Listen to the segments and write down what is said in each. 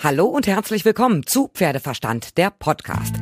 Hallo und herzlich willkommen zu Pferdeverstand, der Podcast.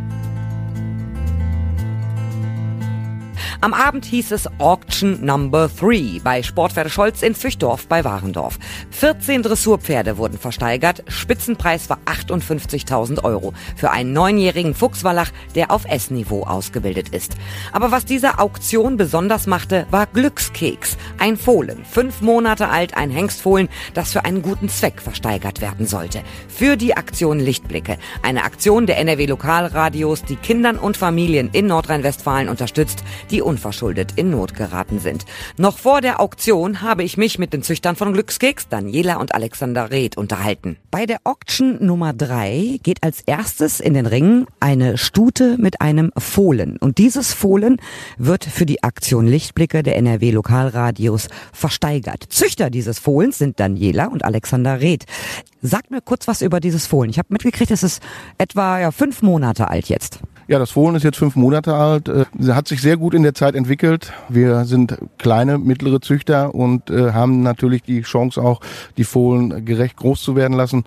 Am Abend hieß es Auction Number 3 bei Sportpferde Scholz in Füchdorf bei Warendorf. 14 Dressurpferde wurden versteigert. Spitzenpreis war 58.000 Euro für einen neunjährigen Fuchswallach, der auf S-Niveau ausgebildet ist. Aber was diese Auktion besonders machte, war Glückskeks. Ein Fohlen, fünf Monate alt, ein Hengstfohlen, das für einen guten Zweck versteigert werden sollte. Für die Aktion Lichtblicke. Eine Aktion der NRW Lokalradios, die Kindern und Familien in Nordrhein-Westfalen unterstützt, die unverschuldet in Not geraten sind. Noch vor der Auktion habe ich mich mit den Züchtern von Glückskeks, Daniela und Alexander Reth, unterhalten. Bei der Auction Nummer drei geht als erstes in den Ring eine Stute mit einem Fohlen. Und dieses Fohlen wird für die Aktion Lichtblicke der NRW Lokalradios versteigert. Züchter dieses Fohlens sind Daniela und Alexander Reth. Sagt mir kurz was über dieses Fohlen. Ich habe mitgekriegt, es ist etwa ja, fünf Monate alt jetzt. Ja, das Fohlen ist jetzt fünf Monate alt. Äh, sie hat sich sehr gut in der Zeit entwickelt. Wir sind kleine, mittlere Züchter und äh, haben natürlich die Chance auch, die Fohlen gerecht groß zu werden lassen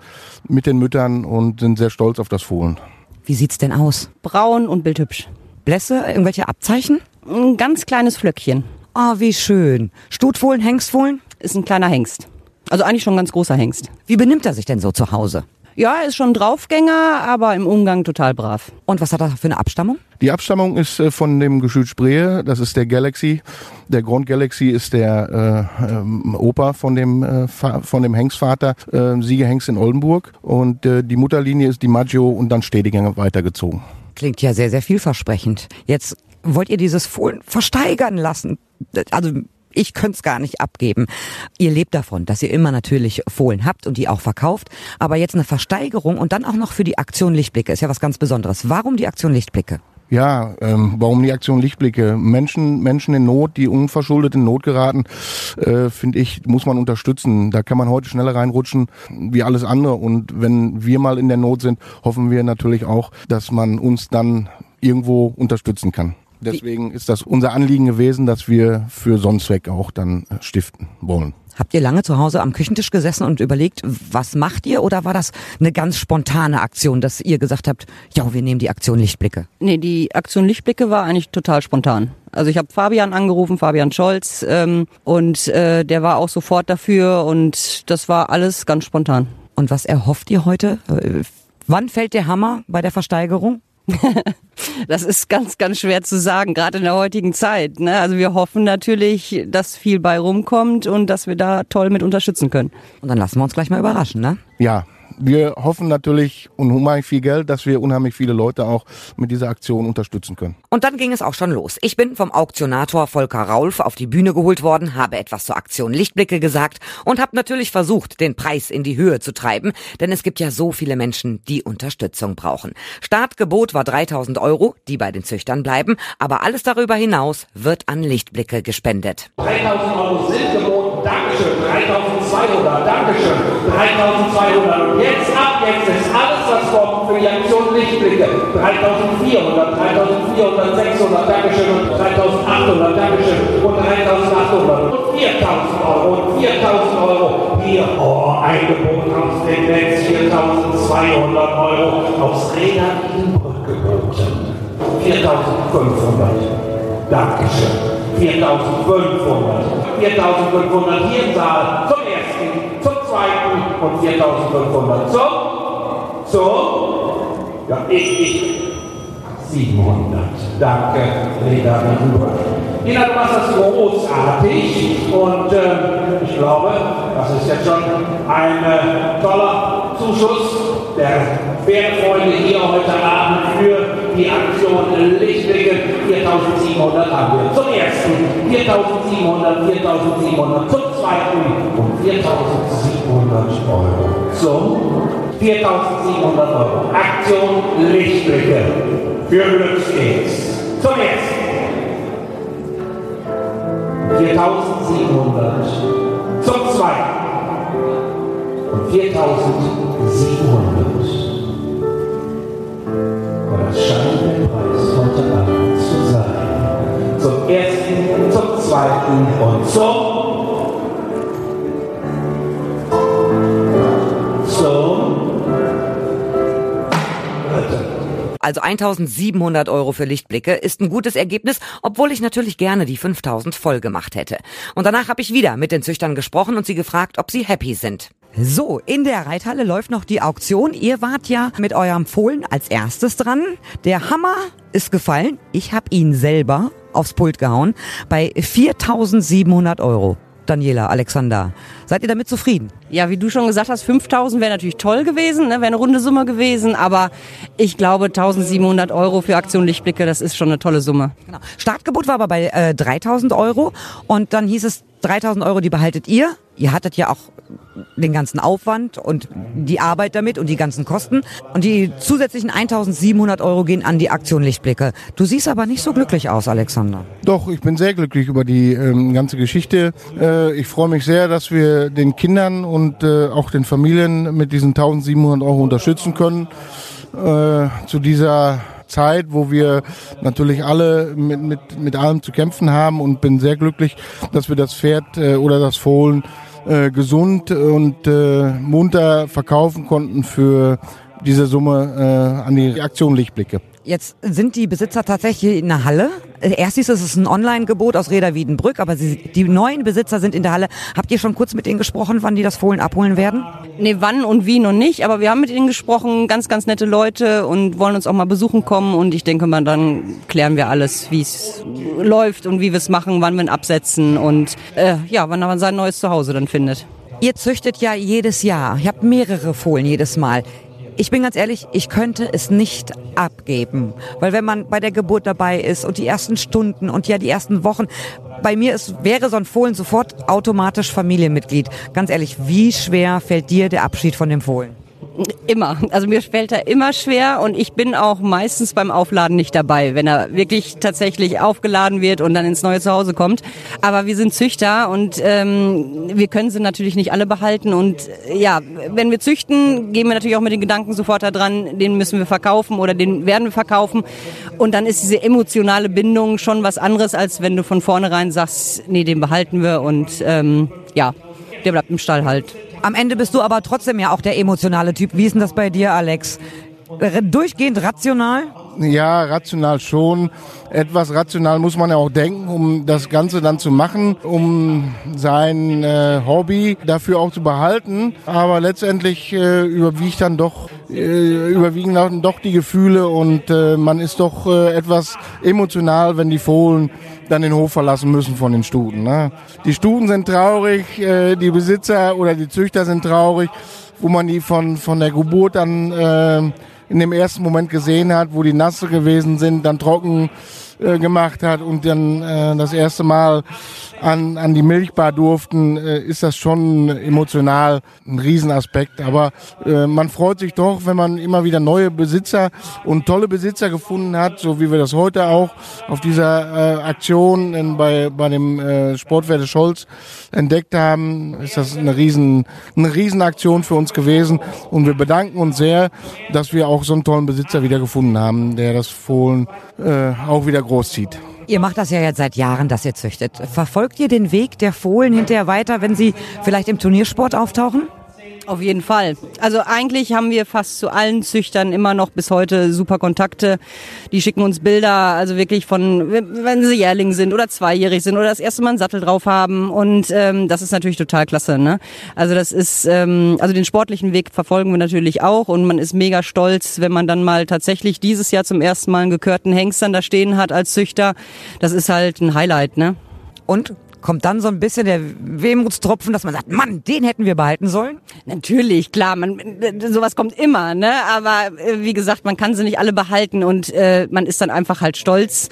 mit den Müttern und sind sehr stolz auf das Fohlen. Wie sieht's denn aus? Braun und bildhübsch. Blässe, irgendwelche Abzeichen? Ein ganz kleines Flöckchen. Ah, wie schön. Stutfohlen, Hengstfohlen? Ist ein kleiner Hengst. Also eigentlich schon ein ganz großer Hengst. Wie benimmt er sich denn so zu Hause? Ja, er ist schon ein Draufgänger, aber im Umgang total brav. Und was hat er für eine Abstammung? Die Abstammung ist äh, von dem Geschütz Spree, das ist der Galaxy. Der Grand Galaxy ist der äh, ähm, Opa von dem, äh, von dem Hengstvater, äh, Siegehengst in Oldenburg. Und äh, die Mutterlinie ist die Maggio und dann Stediger weitergezogen. Klingt ja sehr, sehr vielversprechend. Jetzt wollt ihr dieses Fohlen versteigern lassen. Also ich könnte es gar nicht abgeben. Ihr lebt davon, dass ihr immer natürlich Fohlen habt und die auch verkauft. Aber jetzt eine Versteigerung und dann auch noch für die Aktion Lichtblicke ist ja was ganz Besonderes. Warum die Aktion Lichtblicke? Ja, ähm, warum die Aktion Lichtblicke? Menschen, Menschen in Not, die unverschuldet in Not geraten, äh, finde ich, muss man unterstützen. Da kann man heute schneller reinrutschen wie alles andere. Und wenn wir mal in der Not sind, hoffen wir natürlich auch, dass man uns dann irgendwo unterstützen kann. Deswegen ist das unser Anliegen gewesen, dass wir für Sonnenzweck auch dann äh, stiften wollen. Habt ihr lange zu Hause am Küchentisch gesessen und überlegt, was macht ihr? Oder war das eine ganz spontane Aktion, dass ihr gesagt habt, ja, wir nehmen die Aktion Lichtblicke? Nee, die Aktion Lichtblicke war eigentlich total spontan. Also ich habe Fabian angerufen, Fabian Scholz, ähm, und äh, der war auch sofort dafür und das war alles ganz spontan. Und was erhofft ihr heute? Äh, wann fällt der Hammer bei der Versteigerung? Das ist ganz, ganz schwer zu sagen, gerade in der heutigen Zeit. Ne? Also wir hoffen natürlich, dass viel bei rumkommt und dass wir da toll mit unterstützen können. Und dann lassen wir uns gleich mal überraschen, ne? Ja, wir hoffen natürlich unheimlich viel Geld, dass wir unheimlich viele Leute auch mit dieser Aktion unterstützen können. Und dann ging es auch schon los. Ich bin vom Auktionator Volker Raulf auf die Bühne geholt worden, habe etwas zur Aktion Lichtblicke gesagt und habe natürlich versucht, den Preis in die Höhe zu treiben, denn es gibt ja so viele Menschen, die Unterstützung brauchen. Startgebot war 3000 Euro, die bei den Züchtern bleiben, aber alles darüber hinaus wird an Lichtblicke gespendet. 3000 Euro sind geboten, Dankeschön, 3200, Dankeschön, 3200 und jetzt ab, jetzt ist alles, was kommt für die Aktion Lichtblicke. 3400, 3400, 600, Dankeschön. Und 3800, Dankeschön. Und 3800 und 4000 Euro. Und 4000 Euro. Hier, oh, Eingebot aus Netz, 4200 Euro aus Reda Nienbrück geboten. 4500. Dankeschön. 4500. 4500 hier im Saal zum ersten, zum zweiten und 4500 zum, zum, ja, ich, ich, 700. Danke, Reda Riedenbrück. Nina, du machst das großartig und äh, ich glaube, das ist jetzt schon ein äh, toller Zuschuss der Pferdefreunde hier heute Abend für die Aktion Lichtblicke. 4700 haben wir zum ersten, 4700, 4700 zum zweiten und 4700 Euro zum 4700 Euro. Aktion Lichtblicke für Glückskeks. Zum ersten. 4700 zum zweiten und 4700. Das scheint der Preis heute Abend zu sein. Zum ersten, zum zweiten und zum Also 1700 Euro für Lichtblicke ist ein gutes Ergebnis, obwohl ich natürlich gerne die 5000 voll gemacht hätte. Und danach habe ich wieder mit den Züchtern gesprochen und sie gefragt, ob sie happy sind. So, in der Reithalle läuft noch die Auktion. Ihr wart ja mit eurem Fohlen als erstes dran. Der Hammer ist gefallen. Ich habe ihn selber aufs Pult gehauen bei 4700 Euro. Daniela, Alexander. Seid ihr damit zufrieden? Ja, wie du schon gesagt hast, 5000 wäre natürlich toll gewesen, ne? wäre eine runde Summe gewesen, aber ich glaube 1700 Euro für Aktion Lichtblicke, das ist schon eine tolle Summe. Genau. Startgebot war aber bei äh, 3000 Euro und dann hieß es, 3000 Euro, die behaltet ihr. Ihr hattet ja auch den ganzen Aufwand und die Arbeit damit und die ganzen Kosten. Und die zusätzlichen 1700 Euro gehen an die Aktion Lichtblicke. Du siehst aber nicht so glücklich aus, Alexander. Doch, ich bin sehr glücklich über die ähm, ganze Geschichte. Äh, ich freue mich sehr, dass wir den Kindern und äh, auch den Familien mit diesen 1700 Euro unterstützen können. Äh, zu dieser Zeit, wo wir natürlich alle mit, mit, mit allem zu kämpfen haben und bin sehr glücklich, dass wir das Pferd äh, oder das Fohlen äh, gesund und äh, munter verkaufen konnten für diese Summe äh, an die Aktion Lichtblicke. Jetzt sind die Besitzer tatsächlich in der Halle. Erst hieß es, es ist ein Online-Gebot aus Reda Wiedenbrück, aber sie, die neuen Besitzer sind in der Halle. Habt ihr schon kurz mit denen gesprochen, wann die das Fohlen abholen werden? Nee, wann und wie noch nicht, aber wir haben mit ihnen gesprochen, ganz, ganz nette Leute und wollen uns auch mal besuchen kommen und ich denke mal, dann klären wir alles, wie es läuft und wie wir es machen, wann wir ihn absetzen und äh, ja, wann man sein neues Zuhause dann findet. Ihr züchtet ja jedes Jahr. Ihr habt mehrere Fohlen jedes Mal. Ich bin ganz ehrlich, ich könnte es nicht abgeben. Weil wenn man bei der Geburt dabei ist und die ersten Stunden und ja die ersten Wochen, bei mir ist, wäre so ein Fohlen sofort automatisch Familienmitglied. Ganz ehrlich, wie schwer fällt dir der Abschied von dem Fohlen? Immer. Also mir fällt er immer schwer und ich bin auch meistens beim Aufladen nicht dabei, wenn er wirklich tatsächlich aufgeladen wird und dann ins neue Zuhause kommt. Aber wir sind Züchter und ähm, wir können sie natürlich nicht alle behalten. Und äh, ja, wenn wir züchten, gehen wir natürlich auch mit den Gedanken sofort daran, den müssen wir verkaufen oder den werden wir verkaufen. Und dann ist diese emotionale Bindung schon was anderes, als wenn du von vornherein sagst, nee, den behalten wir und ähm, ja, der bleibt im Stall halt. Am Ende bist du aber trotzdem ja auch der emotionale Typ. Wie ist denn das bei dir, Alex? Durchgehend rational? Ja, rational schon. Etwas rational muss man ja auch denken, um das Ganze dann zu machen, um sein äh, Hobby dafür auch zu behalten. Aber letztendlich äh, überwiegt dann doch äh, überwiegen dann doch die Gefühle und äh, man ist doch äh, etwas emotional, wenn die Fohlen dann den Hof verlassen müssen von den Stuten. Ne? Die Stuten sind traurig, äh, die Besitzer oder die Züchter sind traurig, wo man die von, von der Geburt dann äh, in dem ersten Moment gesehen hat, wo die nasse gewesen sind, dann trocken äh, gemacht hat und dann äh, das erste Mal an, an die Milchbar durften, äh, ist das schon emotional ein Riesenaspekt. Aber äh, man freut sich doch, wenn man immer wieder neue Besitzer und tolle Besitzer gefunden hat, so wie wir das heute auch auf dieser äh, Aktion in, bei, bei dem äh, Sportwerte Scholz entdeckt haben, ist das eine riesen, eine Riesenaktion für uns gewesen. Und wir bedanken uns sehr, dass wir auch so einen tollen Besitzer wieder gefunden haben, der das Fohlen äh, auch wieder großzieht. Ihr macht das ja jetzt seit Jahren, dass ihr züchtet. Verfolgt ihr den Weg der Fohlen hinterher weiter, wenn sie vielleicht im Turniersport auftauchen? Auf jeden Fall. Also eigentlich haben wir fast zu allen Züchtern immer noch bis heute super Kontakte. Die schicken uns Bilder, also wirklich von, wenn sie jährling sind oder zweijährig sind oder das erste Mal einen Sattel drauf haben. Und ähm, das ist natürlich total klasse. Ne? Also das ist, ähm, also den sportlichen Weg verfolgen wir natürlich auch und man ist mega stolz, wenn man dann mal tatsächlich dieses Jahr zum ersten Mal einen gekörten Hengstern da stehen hat als Züchter. Das ist halt ein Highlight, ne? Und kommt dann so ein bisschen der Wehmutstropfen, dass man sagt, Mann, den hätten wir behalten sollen? Natürlich, klar, man, sowas kommt immer, ne? Aber äh, wie gesagt, man kann sie nicht alle behalten und äh, man ist dann einfach halt stolz,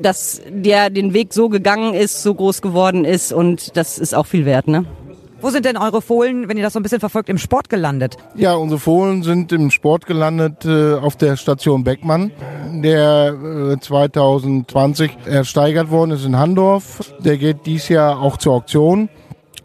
dass der den Weg so gegangen ist, so groß geworden ist und das ist auch viel wert, ne? Wo sind denn eure Fohlen, wenn ihr das so ein bisschen verfolgt, im Sport gelandet? Ja, unsere Fohlen sind im Sport gelandet äh, auf der Station Beckmann, der äh, 2020 ersteigert worden ist in Handorf. Der geht dies Jahr auch zur Auktion.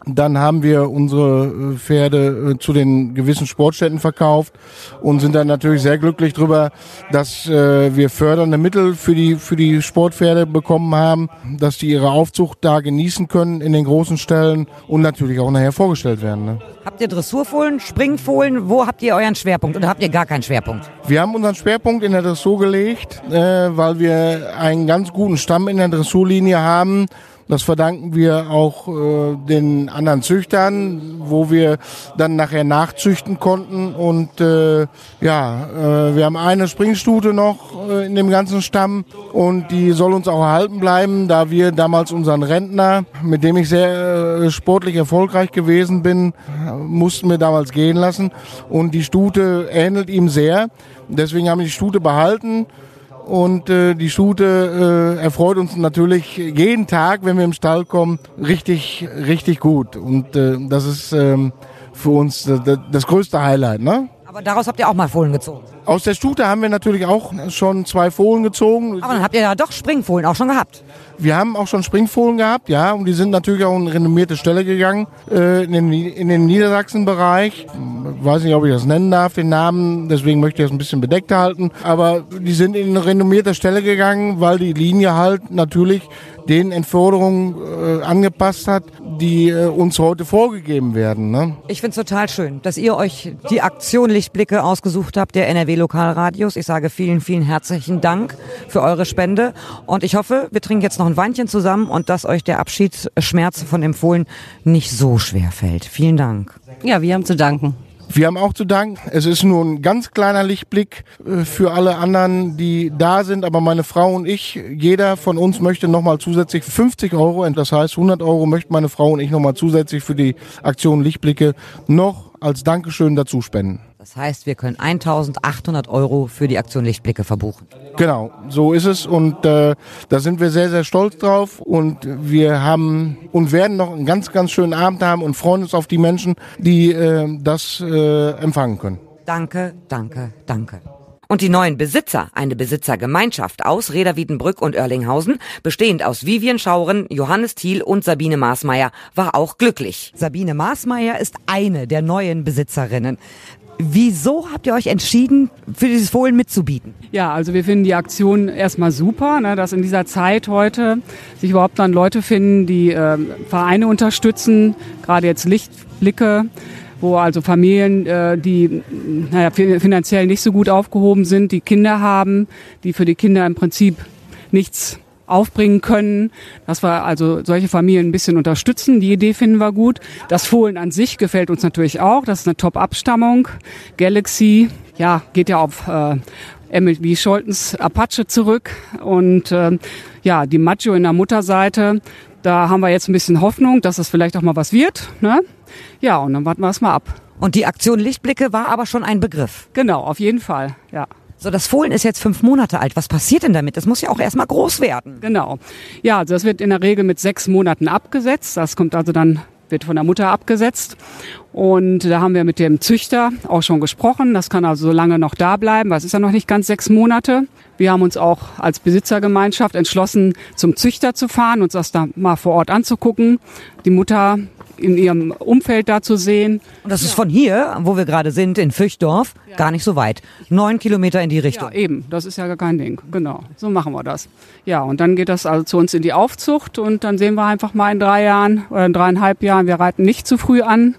Dann haben wir unsere äh, Pferde äh, zu den gewissen Sportstätten verkauft und sind dann natürlich sehr glücklich drüber, dass äh, wir fördernde Mittel für die, für die Sportpferde bekommen haben, dass die ihre Aufzucht da genießen können in den großen Stellen und natürlich auch nachher vorgestellt werden. Ne? Habt ihr Dressurfohlen, Springfohlen? Wo habt ihr euren Schwerpunkt oder habt ihr gar keinen Schwerpunkt? Wir haben unseren Schwerpunkt in der Dressur gelegt, weil wir einen ganz guten Stamm in der Dressurlinie haben das verdanken wir auch äh, den anderen Züchtern, wo wir dann nachher nachzüchten konnten. Und äh, ja, äh, wir haben eine Springstute noch äh, in dem ganzen Stamm und die soll uns auch erhalten bleiben, da wir damals unseren Rentner, mit dem ich sehr äh, sportlich erfolgreich gewesen bin, mussten wir damals gehen lassen. Und die Stute ähnelt ihm sehr. Deswegen haben wir die Stute behalten und äh, die Stute äh, erfreut uns natürlich jeden Tag, wenn wir im Stall kommen, richtig, richtig gut. Und äh, das ist ähm, für uns das, das größte Highlight. Ne? Aber daraus habt ihr auch mal Fohlen gezogen. Aus der Stute haben wir natürlich auch schon zwei Fohlen gezogen. Aber dann habt ihr ja doch Springfohlen auch schon gehabt. Wir haben auch schon Springfohlen gehabt, ja, und die sind natürlich auch in renommierte Stelle gegangen, äh, in, den, in den Niedersachsen-Bereich. Weiß nicht, ob ich das nennen darf, den Namen, deswegen möchte ich das ein bisschen bedeckt halten. Aber die sind in eine renommierte Stelle gegangen, weil die Linie halt natürlich den Entforderungen äh, angepasst hat, die äh, uns heute vorgegeben werden. Ne? Ich finde es total schön, dass ihr euch die Aktion Lichtblicke ausgesucht habt, der NRW Lokalradios. Ich sage vielen, vielen herzlichen Dank für eure Spende und ich hoffe, wir trinken jetzt noch ein Weinchen zusammen und dass euch der Abschiedsschmerz von dem Fohlen nicht so schwer fällt. Vielen Dank. Ja, wir haben zu danken. Wir haben auch zu danken. Es ist nur ein ganz kleiner Lichtblick äh, für alle anderen, die da sind. Aber meine Frau und ich, jeder von uns möchte nochmal zusätzlich 50 Euro, das heißt 100 Euro möchte meine Frau und ich nochmal zusätzlich für die Aktion Lichtblicke noch als Dankeschön dazu spenden. Das heißt, wir können 1800 Euro für die Aktion Lichtblicke verbuchen. Genau, so ist es und äh, da sind wir sehr, sehr stolz drauf und wir haben und werden noch einen ganz, ganz schönen Abend haben und freuen uns auf die Menschen, die äh, das äh, empfangen können. Danke, danke, danke. Und die neuen Besitzer, eine Besitzergemeinschaft aus Reda Wiedenbrück und Oerlinghausen, bestehend aus Vivian Schauren, Johannes Thiel und Sabine Maasmeier, war auch glücklich. Sabine Maasmeier ist eine der neuen Besitzerinnen. Wieso habt ihr euch entschieden, für dieses Fohlen mitzubieten? Ja, also wir finden die Aktion erstmal super, ne, dass in dieser Zeit heute sich überhaupt dann Leute finden, die äh, Vereine unterstützen, gerade jetzt Lichtblicke, wo also Familien, äh, die naja, finanziell nicht so gut aufgehoben sind, die Kinder haben, die für die Kinder im Prinzip nichts aufbringen können, dass wir also solche Familien ein bisschen unterstützen. Die Idee finden wir gut. Das Fohlen an sich gefällt uns natürlich auch. Das ist eine Top-Abstammung. Galaxy, ja, geht ja auf äh, Emily Scholtens Apache zurück. Und äh, ja, die Maggio in der Mutterseite, da haben wir jetzt ein bisschen Hoffnung, dass es vielleicht auch mal was wird. Ne? Ja, und dann warten wir es mal ab. Und die Aktion Lichtblicke war aber schon ein Begriff. Genau, auf jeden Fall, ja. So, das Fohlen ist jetzt fünf Monate alt. Was passiert denn damit? Das muss ja auch erstmal groß werden. Genau. Ja, also das wird in der Regel mit sechs Monaten abgesetzt. Das kommt also dann wird von der Mutter abgesetzt. Und da haben wir mit dem Züchter auch schon gesprochen. Das kann also so lange noch da bleiben, es ist ja noch nicht ganz sechs Monate. Wir haben uns auch als Besitzergemeinschaft entschlossen, zum Züchter zu fahren, uns das da mal vor Ort anzugucken. Die Mutter in ihrem Umfeld da zu sehen. Und das ist von hier, wo wir gerade sind, in Füchdorf, ja. gar nicht so weit. Neun Kilometer in die Richtung. Ja, eben. Das ist ja gar kein Ding. Genau. So machen wir das. Ja, und dann geht das also zu uns in die Aufzucht und dann sehen wir einfach mal in drei Jahren oder in dreieinhalb Jahren, wir reiten nicht zu früh an,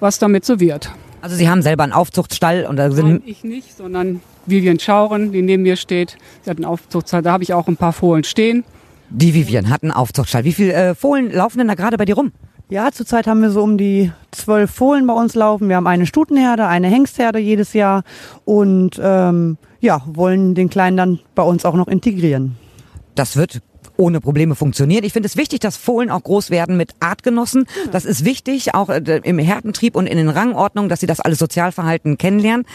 was damit so wird. Also Sie haben selber einen Aufzuchtstall und da sind Nein, ich nicht, sondern Vivian Schauren, die neben mir steht. Sie hat einen Aufzuchtstall, da habe ich auch ein paar Fohlen stehen. Die Vivian hat einen Aufzuchtstall. Wie viele äh, Fohlen laufen denn da gerade bei dir rum? Ja, zurzeit haben wir so um die zwölf Fohlen bei uns laufen. Wir haben eine Stutenherde, eine Hengstherde jedes Jahr und ähm, ja, wollen den Kleinen dann bei uns auch noch integrieren. Das wird ohne Probleme funktionieren. Ich finde es wichtig, dass Fohlen auch groß werden mit Artgenossen. Das ist wichtig, auch äh, im Herdentrieb und in den Rangordnungen, dass sie das alles Sozialverhalten kennenlernen.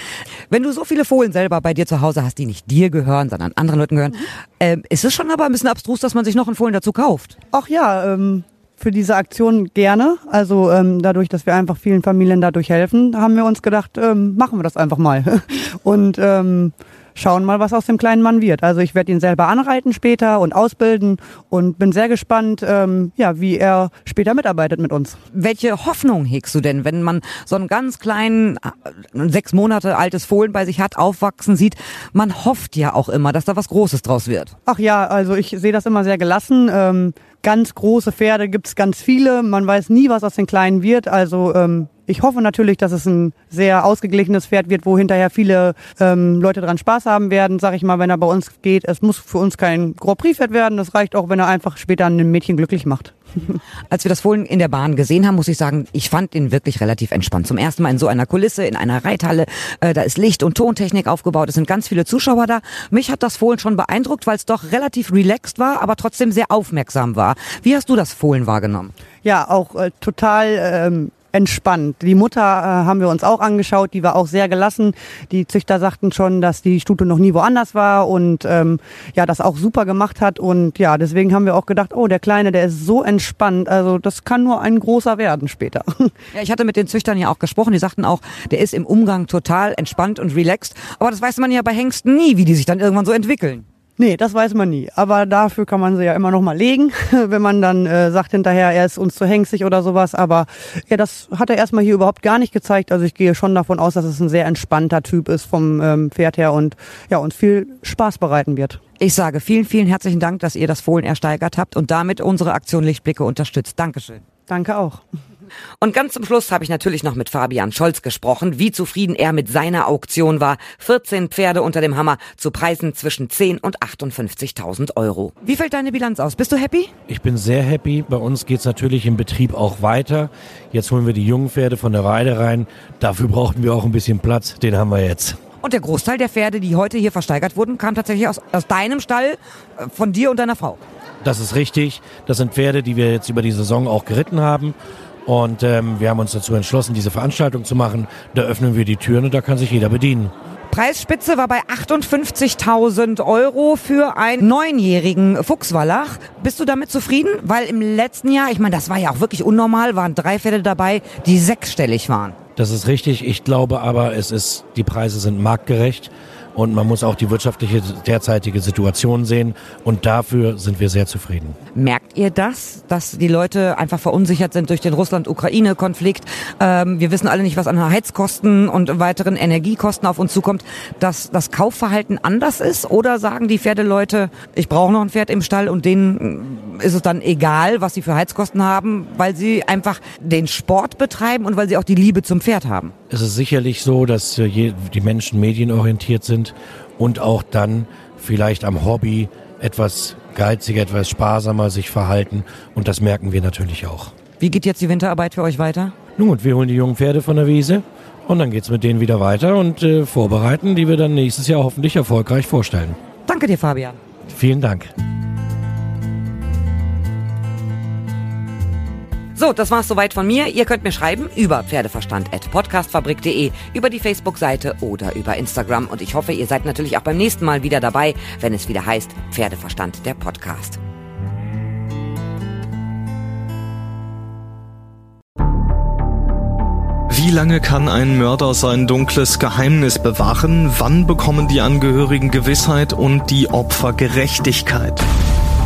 Wenn du so viele Fohlen selber bei dir zu Hause hast, die nicht dir gehören, sondern anderen Leuten gehören, äh, ist es schon aber ein bisschen abstrus, dass man sich noch einen Fohlen dazu kauft. Ach ja, ähm, für diese Aktion gerne. Also ähm, dadurch, dass wir einfach vielen Familien dadurch helfen, haben wir uns gedacht, ähm, machen wir das einfach mal. Und ähm, schauen mal, was aus dem kleinen Mann wird. Also ich werde ihn selber anreiten später und ausbilden und bin sehr gespannt, ähm, ja, wie er später mitarbeitet mit uns. Welche Hoffnung hegst du denn, wenn man so einen ganz kleinen, äh, sechs Monate altes Fohlen bei sich hat, aufwachsen sieht? Man hofft ja auch immer, dass da was Großes draus wird. Ach ja, also ich sehe das immer sehr gelassen. Ähm, ganz große Pferde gibt's ganz viele. Man weiß nie, was aus den Kleinen wird. Also ähm, ich hoffe natürlich, dass es ein sehr ausgeglichenes Pferd wird, wo hinterher viele ähm, Leute dran Spaß haben werden, sag ich mal, wenn er bei uns geht. Es muss für uns kein Grand Prix-Pferd werden. Das reicht auch, wenn er einfach später ein Mädchen glücklich macht. Als wir das Fohlen in der Bahn gesehen haben, muss ich sagen, ich fand ihn wirklich relativ entspannt. Zum ersten Mal in so einer Kulisse, in einer Reithalle. Äh, da ist Licht- und Tontechnik aufgebaut. Es sind ganz viele Zuschauer da. Mich hat das Fohlen schon beeindruckt, weil es doch relativ relaxed war, aber trotzdem sehr aufmerksam war. Wie hast du das Fohlen wahrgenommen? Ja, auch äh, total ähm, entspannt. Die Mutter äh, haben wir uns auch angeschaut, die war auch sehr gelassen. Die Züchter sagten schon, dass die Stute noch nie woanders war und ähm, ja, das auch super gemacht hat. Und ja, deswegen haben wir auch gedacht, oh, der Kleine, der ist so entspannt. Also das kann nur ein großer werden später. Ja, ich hatte mit den Züchtern ja auch gesprochen. Die sagten auch, der ist im Umgang total entspannt und relaxed. Aber das weiß man ja bei Hengsten nie, wie die sich dann irgendwann so entwickeln. Nee, das weiß man nie. Aber dafür kann man sie ja immer noch mal legen, wenn man dann äh, sagt hinterher, er ist uns zu hängsig oder sowas. Aber ja, das hat er erstmal hier überhaupt gar nicht gezeigt. Also ich gehe schon davon aus, dass es ein sehr entspannter Typ ist vom ähm, Pferd her und ja, uns viel Spaß bereiten wird. Ich sage vielen, vielen herzlichen Dank, dass ihr das Fohlen ersteigert habt und damit unsere Aktion Lichtblicke unterstützt. Dankeschön. Danke auch. Und ganz zum Schluss habe ich natürlich noch mit Fabian Scholz gesprochen, wie zufrieden er mit seiner Auktion war. 14 Pferde unter dem Hammer zu Preisen zwischen 10 und 58.000 Euro. Wie fällt deine Bilanz aus? Bist du happy? Ich bin sehr happy. Bei uns geht's natürlich im Betrieb auch weiter. Jetzt holen wir die jungen Pferde von der Weide rein. Dafür brauchten wir auch ein bisschen Platz. Den haben wir jetzt. Und der Großteil der Pferde, die heute hier versteigert wurden, kam tatsächlich aus, aus deinem Stall, äh, von dir und deiner Frau. Das ist richtig. Das sind Pferde, die wir jetzt über die Saison auch geritten haben. Und ähm, wir haben uns dazu entschlossen, diese Veranstaltung zu machen. Da öffnen wir die Türen und da kann sich jeder bedienen. Preisspitze war bei 58.000 Euro für einen neunjährigen Fuchswallach. Bist du damit zufrieden? Weil im letzten Jahr, ich meine, das war ja auch wirklich unnormal, waren drei Pferde dabei, die sechsstellig waren. Das ist richtig. Ich glaube aber, es ist, die Preise sind marktgerecht. Und man muss auch die wirtschaftliche derzeitige Situation sehen. Und dafür sind wir sehr zufrieden. Merkt ihr das, dass die Leute einfach verunsichert sind durch den Russland-Ukraine-Konflikt? Ähm, wir wissen alle nicht, was an Heizkosten und weiteren Energiekosten auf uns zukommt, dass das Kaufverhalten anders ist? Oder sagen die Pferdeleute, ich brauche noch ein Pferd im Stall und denen ist es dann egal, was sie für Heizkosten haben, weil sie einfach den Sport betreiben und weil sie auch die Liebe zum Pferd haben? Es ist sicherlich so, dass die Menschen medienorientiert sind und auch dann vielleicht am Hobby etwas geiziger, etwas sparsamer sich verhalten. Und das merken wir natürlich auch. Wie geht jetzt die Winterarbeit für euch weiter? Nun, und wir holen die jungen Pferde von der Wiese und dann geht's mit denen wieder weiter und äh, vorbereiten, die wir dann nächstes Jahr hoffentlich erfolgreich vorstellen. Danke dir, Fabian. Vielen Dank. So, das war's soweit von mir. Ihr könnt mir schreiben über pferdeverstand.podcastfabrik.de, über die Facebook-Seite oder über Instagram. Und ich hoffe, ihr seid natürlich auch beim nächsten Mal wieder dabei, wenn es wieder heißt Pferdeverstand, der Podcast. Wie lange kann ein Mörder sein dunkles Geheimnis bewahren? Wann bekommen die Angehörigen Gewissheit und die Opfer Gerechtigkeit?